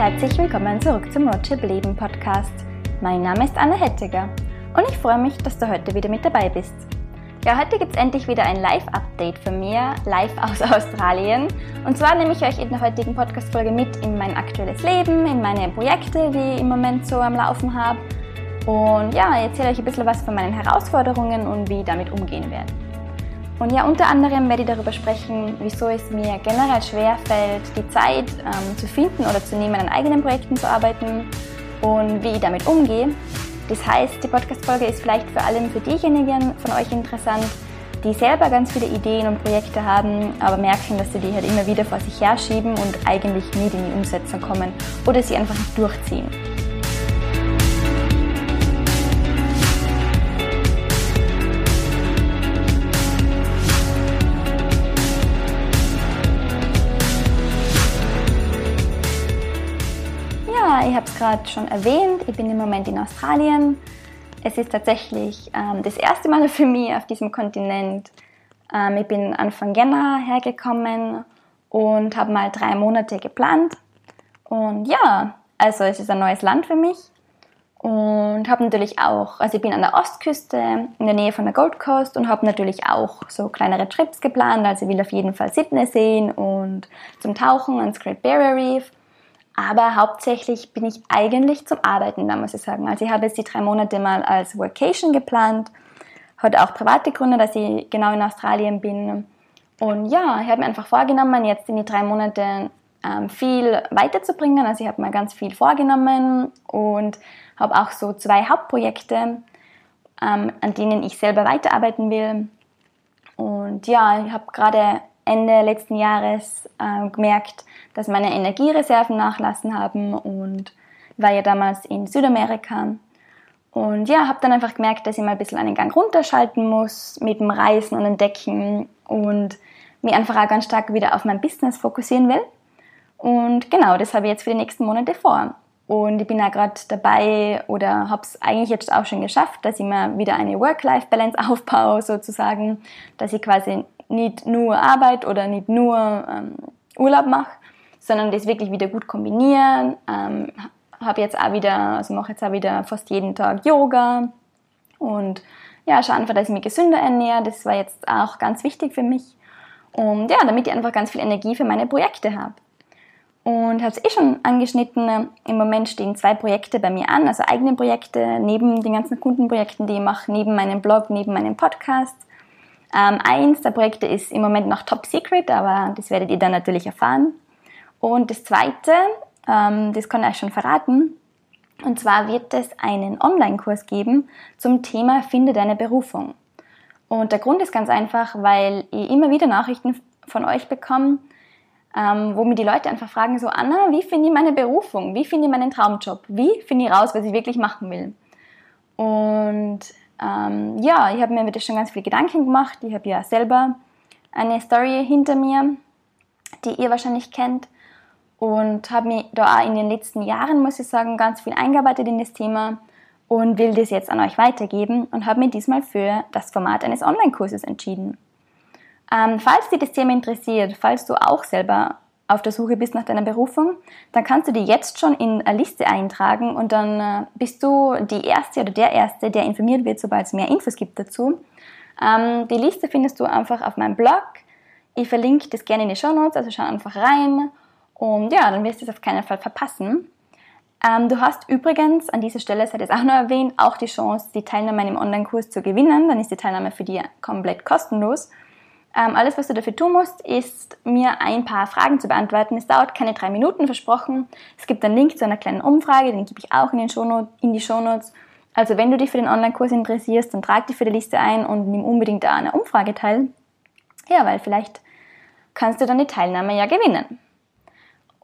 herzlich willkommen zurück zum Roadtrip Leben Podcast. Mein Name ist Anne Hettiger und ich freue mich, dass du heute wieder mit dabei bist. Ja, heute gibt es endlich wieder ein Live-Update von mir, live aus Australien. Und zwar nehme ich euch in der heutigen Podcast-Folge mit in mein aktuelles Leben, in meine Projekte, die ich im Moment so am Laufen habe. Und ja, erzähle euch ein bisschen was von meinen Herausforderungen und wie ich damit umgehen werde. Und ja, unter anderem werde ich darüber sprechen, wieso es mir generell schwer fällt, die Zeit ähm, zu finden oder zu nehmen, an eigenen Projekten zu arbeiten und wie ich damit umgehe. Das heißt, die Podcast-Folge ist vielleicht vor allem für diejenigen von euch interessant, die selber ganz viele Ideen und Projekte haben, aber merken, dass sie die halt immer wieder vor sich herschieben und eigentlich nie in die Umsetzung kommen oder sie einfach nicht durchziehen. Ich habe es gerade schon erwähnt, ich bin im Moment in Australien. Es ist tatsächlich ähm, das erste Mal für mich auf diesem Kontinent. Ähm, ich bin Anfang Jänner hergekommen und habe mal drei Monate geplant. Und ja, also es ist ein neues Land für mich. Und habe natürlich auch, also ich bin an der Ostküste in der Nähe von der Gold Coast und habe natürlich auch so kleinere Trips geplant. Also ich will auf jeden Fall Sydney sehen und zum Tauchen ans Great Barrier Reef. Aber hauptsächlich bin ich eigentlich zum Arbeiten da, muss ich sagen. Also ich habe jetzt die drei Monate mal als Workation geplant. Hat auch private Gründe, dass ich genau in Australien bin. Und ja, ich habe mir einfach vorgenommen, jetzt in die drei Monate ähm, viel weiterzubringen. Also ich habe mir ganz viel vorgenommen und habe auch so zwei Hauptprojekte, ähm, an denen ich selber weiterarbeiten will. Und ja, ich habe gerade Ende letzten Jahres äh, gemerkt, dass meine Energiereserven nachlassen haben und war ja damals in Südamerika. Und ja, habe dann einfach gemerkt, dass ich mal ein bisschen einen Gang runterschalten muss mit dem Reisen und Entdecken und mich einfach auch ganz stark wieder auf mein Business fokussieren will. Und genau, das habe ich jetzt für die nächsten Monate vor. Und ich bin auch gerade dabei oder habe es eigentlich jetzt auch schon geschafft, dass ich mir wieder eine Work-Life-Balance aufbaue, sozusagen, dass ich quasi nicht nur Arbeit oder nicht nur ähm, Urlaub mache, sondern das wirklich wieder gut kombinieren. Ähm, habe jetzt auch wieder, also mache jetzt auch wieder fast jeden Tag Yoga und ja, schaue einfach, dass ich mich gesünder ernähre. Das war jetzt auch ganz wichtig für mich. Und ja, damit ich einfach ganz viel Energie für meine Projekte habe. Und habe es eh schon angeschnitten, im Moment stehen zwei Projekte bei mir an, also eigene Projekte, neben den ganzen Kundenprojekten, die ich mache, neben meinem Blog, neben meinem Podcast. Ähm, eins der Projekte ist im Moment noch top secret, aber das werdet ihr dann natürlich erfahren. Und das zweite, ähm, das kann ich schon verraten, und zwar wird es einen Online-Kurs geben zum Thema Finde deine Berufung. Und der Grund ist ganz einfach, weil ich immer wieder Nachrichten von euch bekomme, ähm, wo mir die Leute einfach fragen, so Anna, wie finde ich meine Berufung? Wie finde ich meinen Traumjob? Wie finde ich raus, was ich wirklich machen will? Und ähm, ja, ich habe mir das schon ganz viele Gedanken gemacht. Ich habe ja selber eine Story hinter mir, die ihr wahrscheinlich kennt. Und habe mich da auch in den letzten Jahren, muss ich sagen, ganz viel eingearbeitet in das Thema und will das jetzt an euch weitergeben und habe mich diesmal für das Format eines Online-Kurses entschieden. Ähm, falls dich das Thema interessiert, falls du auch selber auf der Suche bist nach deiner Berufung, dann kannst du die jetzt schon in eine Liste eintragen und dann äh, bist du die Erste oder der Erste, der informiert wird, sobald es mehr Infos gibt dazu. Ähm, die Liste findest du einfach auf meinem Blog. Ich verlinke das gerne in die Show Notes, also schau einfach rein und ja, dann wirst du es auf keinen Fall verpassen. Ähm, du hast übrigens an dieser Stelle, das hat es auch noch erwähnt, auch die Chance, die Teilnahme an einem Online-Kurs zu gewinnen. Dann ist die Teilnahme für dich komplett kostenlos. Ähm, alles, was du dafür tun musst, ist mir ein paar Fragen zu beantworten. Es dauert keine drei Minuten, versprochen. Es gibt einen Link zu einer kleinen Umfrage, den gebe ich auch in, den Shownote, in die Shownotes. Also wenn du dich für den Online-Kurs interessierst, dann trag dich für die Liste ein und nimm unbedingt da eine Umfrage teil. Ja, weil vielleicht kannst du dann die Teilnahme ja gewinnen.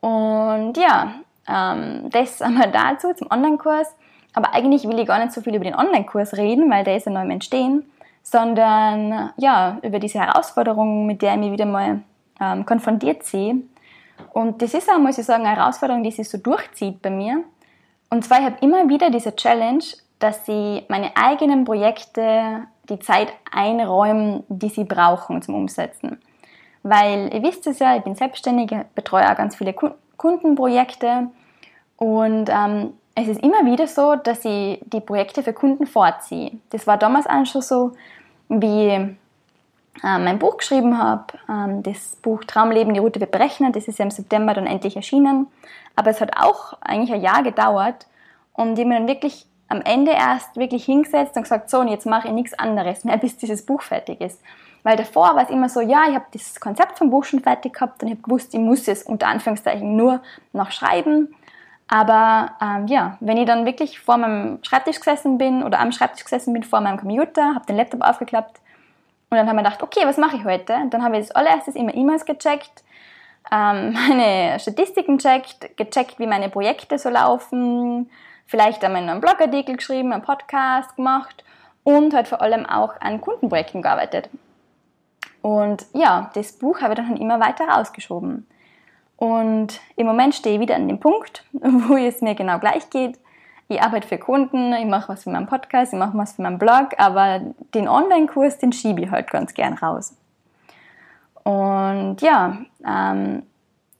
Und ja, ähm, das einmal dazu zum Online-Kurs. Aber eigentlich will ich gar nicht so viel über den Online-Kurs reden, weil der ist ja neu im Entstehen sondern ja, über diese Herausforderung, mit der ich mich wieder mal ähm, konfrontiert sehe. Und das ist auch, muss ich sagen, eine Herausforderung, die sich so durchzieht bei mir. Und zwar, ich habe immer wieder diese Challenge, dass sie meine eigenen Projekte die Zeit einräumen, die sie brauchen zum Umsetzen. Weil ihr wisst es ja, ich bin selbstständig, betreue auch ganz viele Kundenprojekte Und ähm, es ist immer wieder so, dass ich die Projekte für Kunden vorziehe. Das war damals auch schon so, wie äh, mein Buch geschrieben habe. Ähm, das Buch Traumleben, die Route wird berechnet. Das ist ja im September dann endlich erschienen. Aber es hat auch eigentlich ein Jahr gedauert, um die mir dann wirklich am Ende erst wirklich hingesetzt und gesagt, so, und jetzt mache ich nichts anderes mehr, bis dieses Buch fertig ist. Weil davor war es immer so, ja, ich habe das Konzept vom Buch schon fertig gehabt und ich habe gewusst, ich muss es unter Anführungszeichen nur noch schreiben. Aber ähm, ja, wenn ich dann wirklich vor meinem Schreibtisch gesessen bin oder am Schreibtisch gesessen bin, vor meinem Computer, habe den Laptop aufgeklappt und dann habe ich gedacht, okay, was mache ich heute? Dann habe ich als allererstes immer E-Mails gecheckt, ähm, meine Statistiken checkt, gecheckt, wie meine Projekte so laufen, vielleicht einmal einen Blogartikel geschrieben, einen Podcast gemacht und halt vor allem auch an Kundenprojekten gearbeitet. Und ja, das Buch habe ich dann immer weiter rausgeschoben. Und im Moment stehe ich wieder an dem Punkt, wo es mir genau gleich geht. Ich arbeite für Kunden, ich mache was für meinen Podcast, ich mache was für meinen Blog, aber den Online-Kurs, den schiebe ich halt ganz gern raus. Und ja, ähm,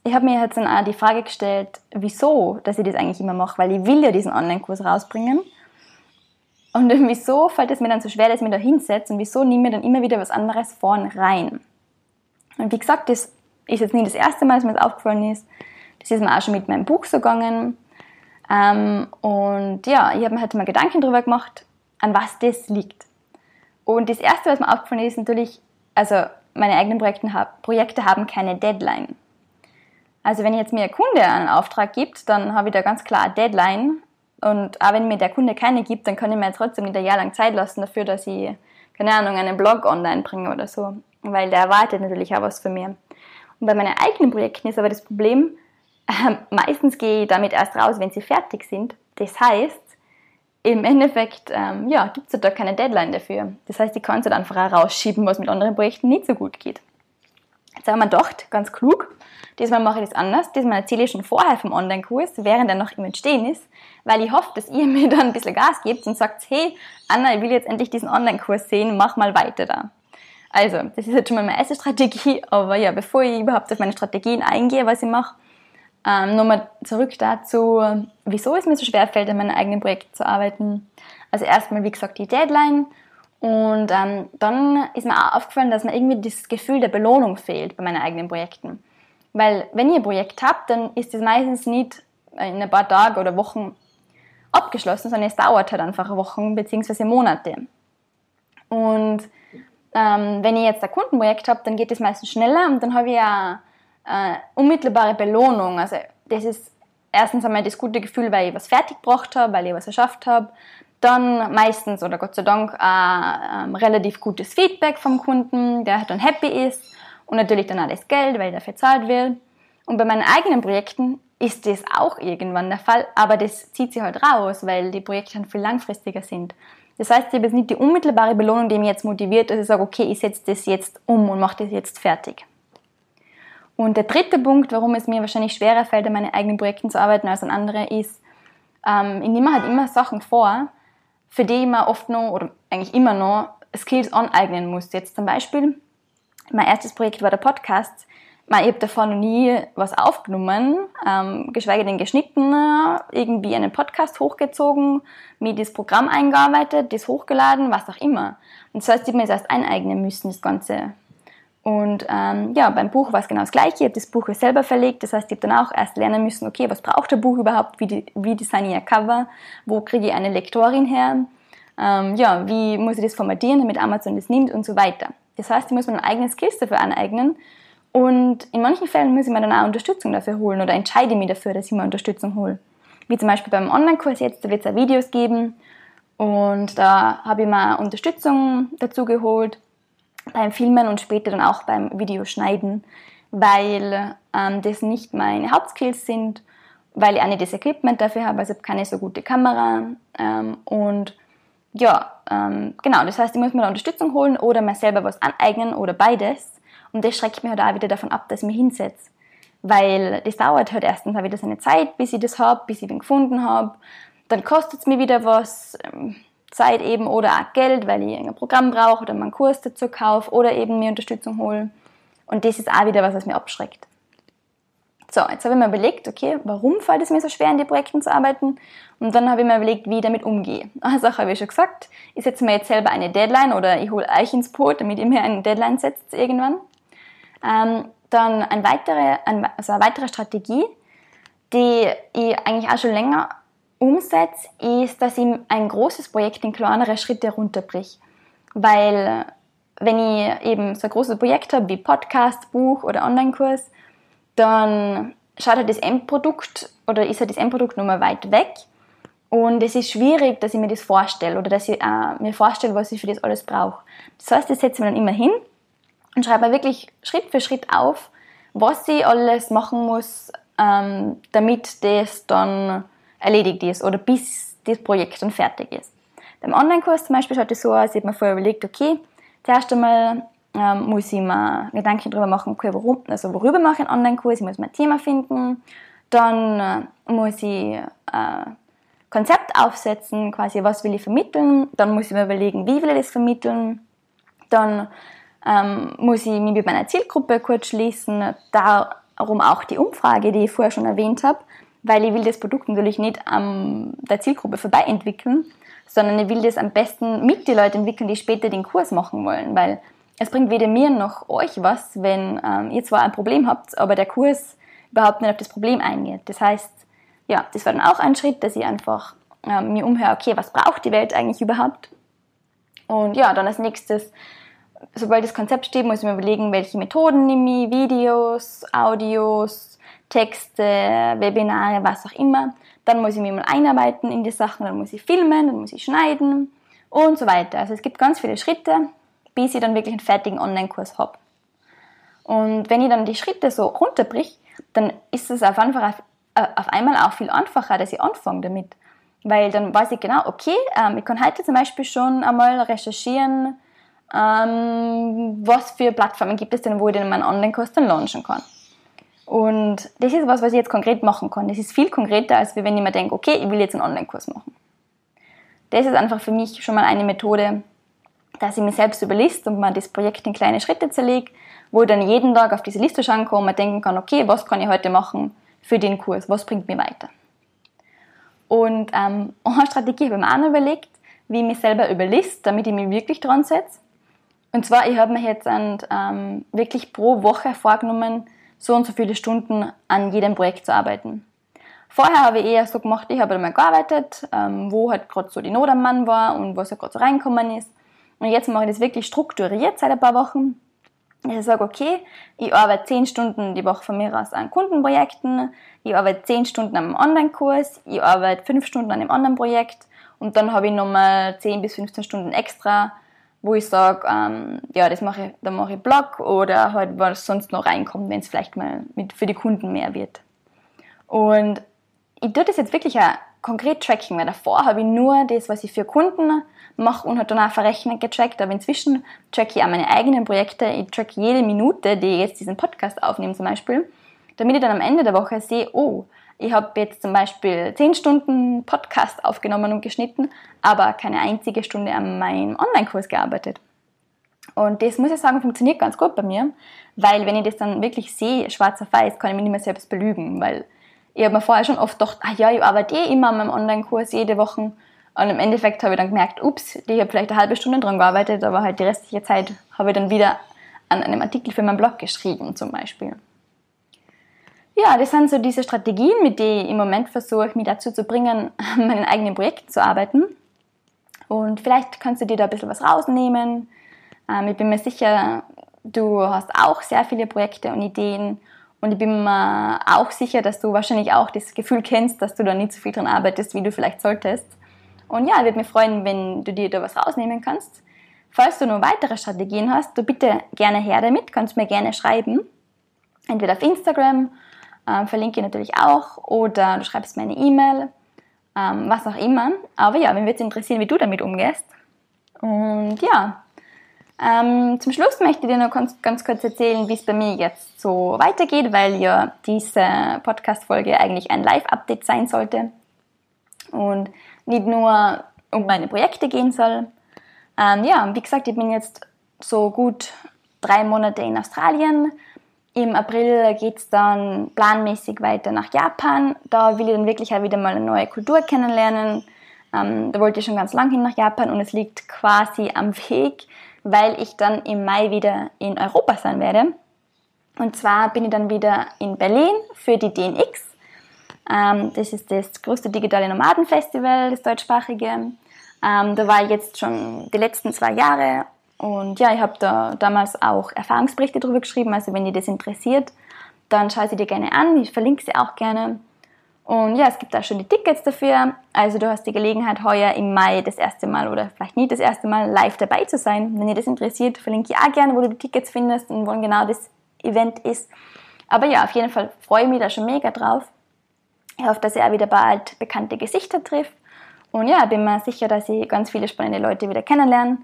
ich habe mir jetzt dann auch die Frage gestellt, wieso, dass ich das eigentlich immer mache, weil ich will ja diesen Online-Kurs rausbringen. Und wieso fällt es mir dann so schwer, dass ich mich da hinsetze und wieso nehme ich dann immer wieder was anderes vorn rein? Und wie gesagt, das ist jetzt nicht das erste Mal, dass mir das aufgefallen ist. Das ist mir auch schon mit meinem Buch so gegangen. Ähm, und ja, ich habe mir halt mal Gedanken darüber gemacht, an was das liegt. Und das erste, was mir aufgefallen ist, natürlich, also meine eigenen Projekte, haben keine Deadline. Also wenn jetzt mir ein Kunde einen Auftrag gibt, dann habe ich da ganz klar eine Deadline. Und auch wenn mir der Kunde keine gibt, dann kann ich mir trotzdem nicht ein Jahr lang Zeit lassen dafür, dass ich, keine Ahnung, einen Blog online bringe oder so. Weil der erwartet natürlich auch was von mir. Und bei meinen eigenen Projekten ist aber das Problem, äh, meistens gehe ich damit erst raus, wenn sie fertig sind. Das heißt, im Endeffekt ähm, ja, gibt es da keine Deadline dafür. Das heißt, ich kann es halt einfach auch rausschieben, was mit anderen Projekten nicht so gut geht. Jetzt haben wir gedacht, ganz klug, diesmal mache ich das anders. Diesmal erzähle ich schon vorher vom Online-Kurs, während er noch im Entstehen ist, weil ich hoffe, dass ihr mir dann ein bisschen Gas gebt und sagt, hey, Anna, ich will jetzt endlich diesen Online-Kurs sehen, mach mal weiter da. Also, das ist jetzt schon mal meine erste Strategie, aber ja, bevor ich überhaupt auf meine Strategien eingehe, was ich mache, ähm, nochmal zurück dazu, wieso es mir so schwer fällt, an meinen eigenen Projekten zu arbeiten. Also erstmal, wie gesagt, die Deadline und ähm, dann ist mir auch aufgefallen, dass mir irgendwie das Gefühl der Belohnung fehlt bei meinen eigenen Projekten. Weil wenn ihr ein Projekt habt, dann ist es meistens nicht in ein paar Tagen oder Wochen abgeschlossen, sondern es dauert halt einfach Wochen bzw. Monate. Und ähm, wenn ihr jetzt ein Kundenprojekt habt, dann geht es meistens schneller und dann habe ich ja äh, unmittelbare Belohnung. Also das ist erstens einmal das gute Gefühl, weil ich was fertig gebracht habe, weil ich was erschafft habe dann meistens oder Gott sei Dank ein ähm, relativ gutes Feedback vom Kunden, der dann happy ist und natürlich dann das Geld, weil dafür zahlt wird. Und bei meinen eigenen Projekten ist das auch irgendwann der Fall, aber das zieht sich halt raus, weil die Projekte dann viel langfristiger sind. Das heißt, ich habe jetzt nicht die unmittelbare Belohnung, die mich jetzt motiviert, dass ich sage, okay, ich setze das jetzt um und mache das jetzt fertig. Und der dritte Punkt, warum es mir wahrscheinlich schwerer fällt, an meinen eigenen Projekten zu arbeiten als an andere, ist, ähm, ich nehme halt immer Sachen vor, für die mir oft noch oder eigentlich immer noch Skills aneignen muss. Jetzt zum Beispiel, mein erstes Projekt war der Podcast. Ich habe davor noch nie was aufgenommen, ähm, geschweige denn geschnitten, irgendwie einen Podcast hochgezogen, mir das Programm eingearbeitet, das hochgeladen, was auch immer. Und das heißt, ich habe mir das erst eineignen müssen, das Ganze. Und ähm, ja, beim Buch war es genau das Gleiche. Ich habe das Buch selber verlegt. Das heißt, ich habe dann auch erst lernen müssen, okay, was braucht der Buch überhaupt? Wie, die, wie designe ich ein Cover? Wo kriege ich eine Lektorin her? Ähm, ja, wie muss ich das formatieren, damit Amazon das nimmt und so weiter. Das heißt, ich muss mir ein eigenes Skills dafür aneignen. Und in manchen Fällen muss ich mir dann auch Unterstützung dafür holen oder entscheide mich dafür, dass ich mir Unterstützung hole. Wie zum Beispiel beim Online-Kurs jetzt, da wird es Videos geben. Und da habe ich mir Unterstützung dazu geholt beim Filmen und später dann auch beim Videoschneiden, weil ähm, das nicht meine Hauptskills sind, weil ich auch nicht das Equipment dafür habe, also keine so gute Kamera ähm, und ja, ähm, genau, das heißt, ich muss mir da Unterstützung holen oder mir selber was aneignen oder beides und das schreckt mich halt auch wieder davon ab, dass ich mich hinsetze, weil das dauert halt erstens auch wieder seine Zeit, bis ich das habe, bis ich den gefunden habe, dann kostet es mir wieder was, ähm, Zeit eben oder auch Geld, weil ich ein Programm brauche oder meinen Kurs dazu kaufe oder eben mir Unterstützung hole. Und das ist auch wieder was, was mir abschreckt. so, jetzt habe ich mir überlegt, okay, warum fällt es mir so schwer, in die Projekten zu arbeiten? Und dann habe ich mir überlegt, wie ich damit umgehe. Also habe ich schon gesagt, ich setze mir jetzt selber eine Deadline oder ich hole euch ins Boot, damit ihr mir eine Deadline setzt irgendwann. Ähm, dann eine weitere, also eine weitere Strategie, die ich eigentlich auch schon länger umsetze, ist, dass ich ein großes Projekt in kleinere Schritte runterbrich. Weil wenn ich eben so ein großes Projekt habe wie Podcast, Buch oder Online-Kurs, dann schaut halt das Endprodukt oder ist halt das Endprodukt nochmal weit weg. Und es ist schwierig, dass ich mir das vorstelle oder dass ich äh, mir vorstelle, was ich für das alles brauche. Das heißt, das setze ich mir dann immer hin und schreibe mir wirklich Schritt für Schritt auf, was ich alles machen muss, ähm, damit das dann erledigt ist oder bis das Projekt dann fertig ist. Beim Online-Kurs zum Beispiel schaut es so aus, ich habe mir vorher überlegt, okay, zuerst einmal ähm, muss ich mir Gedanken darüber machen, okay, worum, also worüber mache ich einen Online-Kurs, ich muss mein Thema finden, dann äh, muss ich äh, Konzept aufsetzen, quasi was will ich vermitteln, dann muss ich mir überlegen, wie will ich das vermitteln, dann ähm, muss ich mich mit meiner Zielgruppe kurz schließen, darum auch die Umfrage, die ich vorher schon erwähnt habe, weil ich will das Produkt natürlich nicht an der Zielgruppe vorbei entwickeln, sondern ich will das am besten mit den Leuten entwickeln, die später den Kurs machen wollen, weil es bringt weder mir noch euch was, wenn ähm, ihr zwar ein Problem habt, aber der Kurs überhaupt nicht auf das Problem eingeht. Das heißt, ja, das war dann auch ein Schritt, dass ich einfach ähm, mir umhöre, okay, was braucht die Welt eigentlich überhaupt? Und ja, dann als nächstes, sobald das Konzept steht, muss ich mir überlegen, welche Methoden nehme ich, Videos, Audios, Texte, Webinare, was auch immer. Dann muss ich mich mal einarbeiten in die Sachen, dann muss ich filmen, dann muss ich schneiden und so weiter. Also es gibt ganz viele Schritte, bis ich dann wirklich einen fertigen Online-Kurs habe. Und wenn ich dann die Schritte so runterbrich, dann ist es auf, auf, äh, auf einmal auch viel einfacher, dass ich anfange damit. Weil dann weiß ich genau, okay, ähm, ich kann heute zum Beispiel schon einmal recherchieren, ähm, was für Plattformen gibt es denn, wo ich denn meinen Online-Kurs dann launchen kann. Und das ist was, was ich jetzt konkret machen kann. Das ist viel konkreter, als wenn ich mir denke, okay, ich will jetzt einen Online-Kurs machen. Das ist einfach für mich schon mal eine Methode, dass ich mir selbst überlist und man das Projekt in kleine Schritte zerlegt, wo ich dann jeden Tag auf diese Liste schauen kann und mir denken kann, okay, was kann ich heute machen für den Kurs, was bringt mir weiter. Und ähm, eine Strategie habe ich mir auch noch überlegt, wie ich mich selber überlist, damit ich mich wirklich dran setze. Und zwar, ich habe mir jetzt ähm, wirklich pro Woche vorgenommen, so und so viele Stunden an jedem Projekt zu arbeiten. Vorher habe ich eher so gemacht, ich habe einmal gearbeitet, ähm, wo halt gerade so die Not am Mann war und was halt gerade so reinkommen ist. Und jetzt mache ich das wirklich strukturiert seit ein paar Wochen. Ich sage, okay, ich arbeite zehn Stunden die Woche von mir aus an Kundenprojekten, ich arbeite zehn Stunden am Online-Kurs, ich arbeite fünf Stunden an einem anderen Projekt und dann habe ich nochmal zehn bis 15 Stunden extra, wo ich sage, ähm, ja, das mache ich, dann mache ich Blog oder halt was sonst noch reinkommt, wenn es vielleicht mal mit für die Kunden mehr wird. Und ich tue das jetzt wirklich auch konkret tracken, weil davor habe ich nur das, was ich für Kunden mache und hat dann auch verrechnet getrackt, aber inzwischen track ich auch meine eigenen Projekte, ich track jede Minute, die ich jetzt diesen Podcast aufnehme zum Beispiel, damit ich dann am Ende der Woche sehe, oh, ich habe jetzt zum Beispiel 10 Stunden Podcast aufgenommen und geschnitten, aber keine einzige Stunde an meinem Online-Kurs gearbeitet. Und das muss ich sagen, funktioniert ganz gut bei mir, weil wenn ich das dann wirklich sehe, schwarz auf weiß, kann ich mich nicht mehr selbst belügen, weil ich habe mir vorher schon oft gedacht, ah ja, ich arbeite eh immer an meinem Online-Kurs jede Woche und im Endeffekt habe ich dann gemerkt, ups, ich habe vielleicht eine halbe Stunde dran gearbeitet, aber halt die restliche Zeit habe ich dann wieder an einem Artikel für meinen Blog geschrieben zum Beispiel. Ja, das sind so diese Strategien, mit denen ich im Moment versuche, mich dazu zu bringen, an meinen eigenen Projekten zu arbeiten. Und vielleicht kannst du dir da ein bisschen was rausnehmen. Ähm, ich bin mir sicher, du hast auch sehr viele Projekte und Ideen. Und ich bin mir auch sicher, dass du wahrscheinlich auch das Gefühl kennst, dass du da nicht so viel dran arbeitest, wie du vielleicht solltest. Und ja, würde mich freuen, wenn du dir da was rausnehmen kannst. Falls du noch weitere Strategien hast, du bitte gerne her damit, kannst mir gerne schreiben. Entweder auf Instagram, äh, verlinke ich natürlich auch, oder du schreibst mir eine E-Mail, ähm, was auch immer. Aber ja, mich würde es interessieren, wie du damit umgehst. Und ja, ähm, zum Schluss möchte ich dir noch ganz, ganz kurz erzählen, wie es bei mir jetzt so weitergeht, weil ja diese Podcast-Folge eigentlich ein Live-Update sein sollte. Und nicht nur um meine Projekte gehen soll. Ähm, ja, wie gesagt, ich bin jetzt so gut drei Monate in Australien. Im April geht es dann planmäßig weiter nach Japan. Da will ich dann wirklich auch wieder mal eine neue Kultur kennenlernen. Ähm, da wollte ich schon ganz lange hin nach Japan und es liegt quasi am Weg, weil ich dann im Mai wieder in Europa sein werde. Und zwar bin ich dann wieder in Berlin für die DNX. Ähm, das ist das größte digitale Nomadenfestival, das deutschsprachige. Ähm, da war ich jetzt schon die letzten zwei Jahre und ja, ich habe da damals auch Erfahrungsberichte darüber geschrieben. Also wenn dir das interessiert, dann schau sie dir gerne an. Ich verlinke sie auch gerne. Und ja, es gibt schon die Tickets dafür. Also du hast die Gelegenheit, heuer im Mai das erste Mal oder vielleicht nie das erste Mal live dabei zu sein. Wenn dir das interessiert, verlinke ich auch gerne, wo du die Tickets findest und wo genau das Event ist. Aber ja, auf jeden Fall freue ich mich da schon mega drauf. Ich hoffe, dass ich auch wieder bald bekannte Gesichter trifft. Und ja, bin mir sicher, dass ich ganz viele spannende Leute wieder kennenlerne.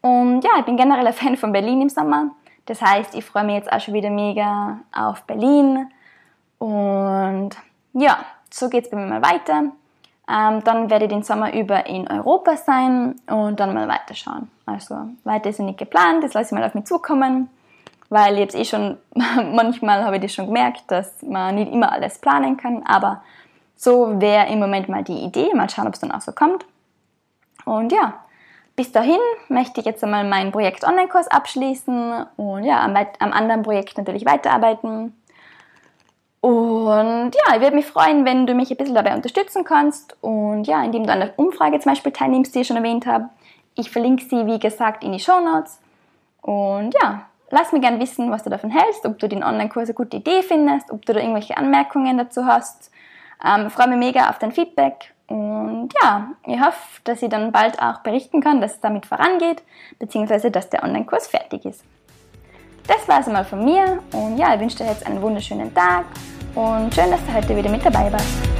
Und ja, ich bin generell ein Fan von Berlin im Sommer. Das heißt, ich freue mich jetzt auch schon wieder mega auf Berlin. Und ja, so geht es bei mir mal weiter. Ähm, dann werde ich den Sommer über in Europa sein und dann mal weiterschauen. Also weiter ist noch nicht geplant, das lasse ich mal auf mich zukommen, weil jetzt eh schon, manchmal habe ich das schon gemerkt, dass man nicht immer alles planen kann, aber so wäre im Moment mal die Idee, mal schauen, ob es dann auch so kommt. Und ja, bis dahin möchte ich jetzt einmal mein Projekt Online-Kurs abschließen und ja, am, am anderen Projekt natürlich weiterarbeiten. Und ja, ich würde mich freuen, wenn du mich ein bisschen dabei unterstützen kannst und ja, indem du an der Umfrage zum Beispiel teilnimmst, die ich schon erwähnt habe. Ich verlinke sie, wie gesagt, in die Show Notes. Und ja, lass mir gerne wissen, was du davon hältst, ob du den Online-Kurs eine gute Idee findest, ob du da irgendwelche Anmerkungen dazu hast. Ähm, freue mich mega auf dein Feedback und ja, ich hoffe, dass ich dann bald auch berichten kann, dass es damit vorangeht, beziehungsweise dass der Online-Kurs fertig ist. Das war es einmal von mir und ja, ich wünsche dir jetzt einen wunderschönen Tag und schön, dass du heute wieder mit dabei warst.